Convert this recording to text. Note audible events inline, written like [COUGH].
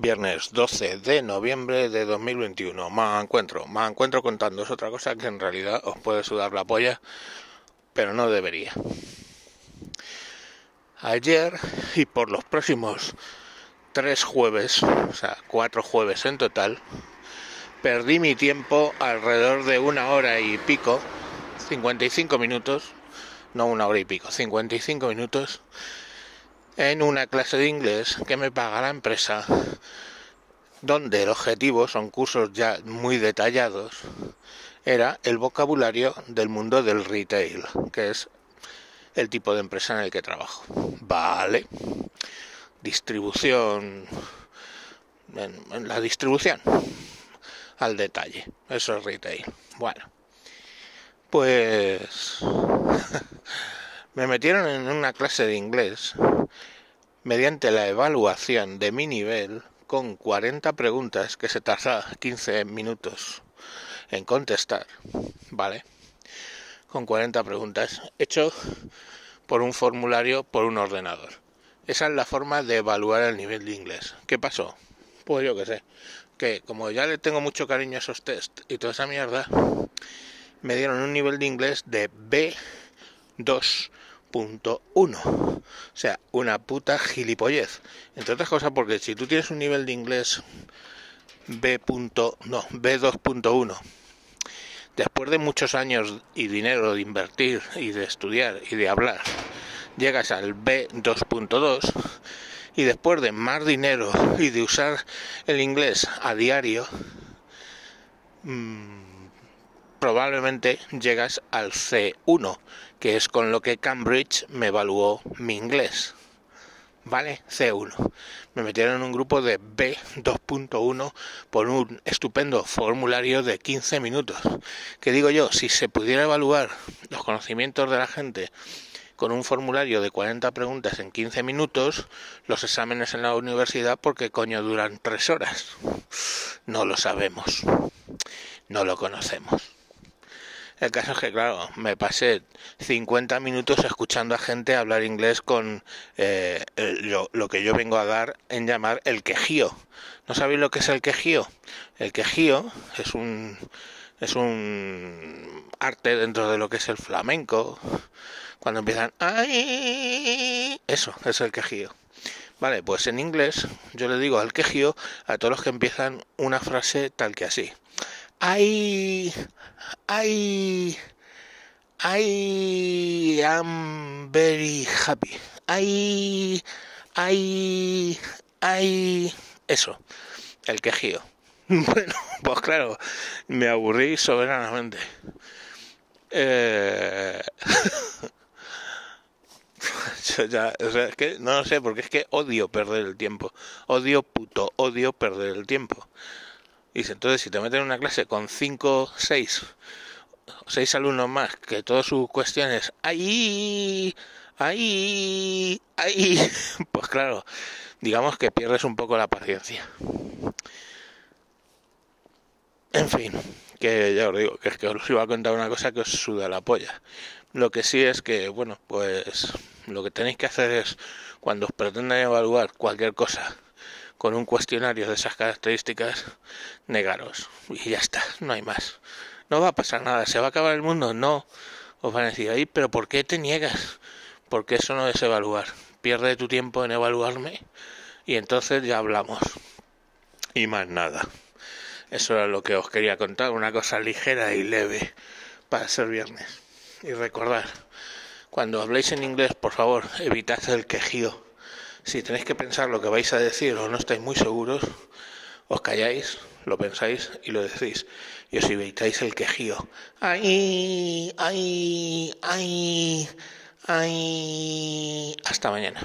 Viernes 12 de noviembre de 2021. Me encuentro, me encuentro contando. Es otra cosa que en realidad os puede sudar la polla, pero no debería. Ayer y por los próximos tres jueves, o sea, cuatro jueves en total, perdí mi tiempo alrededor de una hora y pico, 55 minutos, no una hora y pico, 55 minutos en una clase de inglés que me paga la empresa, donde el objetivo son cursos ya muy detallados, era el vocabulario del mundo del retail, que es el tipo de empresa en el que trabajo. Vale. Distribución. En, la distribución. Al detalle. Eso es retail. Bueno. Pues [LAUGHS] me metieron en una clase de inglés mediante la evaluación de mi nivel con 40 preguntas que se tarda 15 minutos en contestar, ¿vale? Con 40 preguntas, hecho por un formulario por un ordenador. Esa es la forma de evaluar el nivel de inglés. ¿Qué pasó? Pues yo qué sé, que como ya le tengo mucho cariño a esos test y toda esa mierda, me dieron un nivel de inglés de B2 punto. O sea, una puta gilipollez. Entre otras cosas porque si tú tienes un nivel de inglés B. no, B2.1, después de muchos años y dinero de invertir y de estudiar y de hablar, llegas al B2.2 y después de más dinero y de usar el inglés a diario, mmm, probablemente llegas al C1, que es con lo que Cambridge me evaluó mi inglés. ¿Vale? C1. Me metieron en un grupo de B2.1 por un estupendo formulario de 15 minutos. Que digo yo, si se pudiera evaluar los conocimientos de la gente con un formulario de 40 preguntas en 15 minutos, los exámenes en la universidad, porque coño duran 3 horas? No lo sabemos. No lo conocemos. El caso es que, claro, me pasé 50 minutos escuchando a gente hablar inglés con eh, lo, que yo vengo a dar en llamar el quejío. ¿No sabéis lo que es el quejío? El quejío es un, es un arte dentro de lo que es el flamenco. Cuando empiezan, ¡ay! Eso es el quejío. Vale, pues en inglés yo le digo al quejío a todos los que empiezan una frase tal que así. I I I am very happy. I I I eso, el quejío. [LAUGHS] Bueno, pues claro, me aburrí soberanamente. Eh... [LAUGHS] ya, no lo sé, porque es que odio perder el tiempo. Odio puto, odio perder el tiempo. Dice, entonces si te meten en una clase con 5, 6, 6 alumnos más, que todas sus cuestiones, ahí, ahí, ahí, [LAUGHS] pues claro, digamos que pierdes un poco la paciencia. En fin, que ya os digo, que es que os iba a contar una cosa que os suda la polla. Lo que sí es que, bueno, pues lo que tenéis que hacer es, cuando os pretendan evaluar cualquier cosa, con un cuestionario de esas características, negaros. Y ya está, no hay más. No va a pasar nada, se va a acabar el mundo, no. Os van a decir, ahí, pero ¿por qué te niegas? Porque eso no es evaluar. Pierde tu tiempo en evaluarme y entonces ya hablamos. Y más nada. Eso era lo que os quería contar, una cosa ligera y leve para ser viernes. Y recordar, cuando habléis en inglés, por favor, evitad el quejido si tenéis que pensar lo que vais a decir o no estáis muy seguros, os calláis, lo pensáis y lo decís. Y os evitáis el quejío. ¡Ay! ¡Ay! ¡Ay! ¡Ay! Hasta mañana.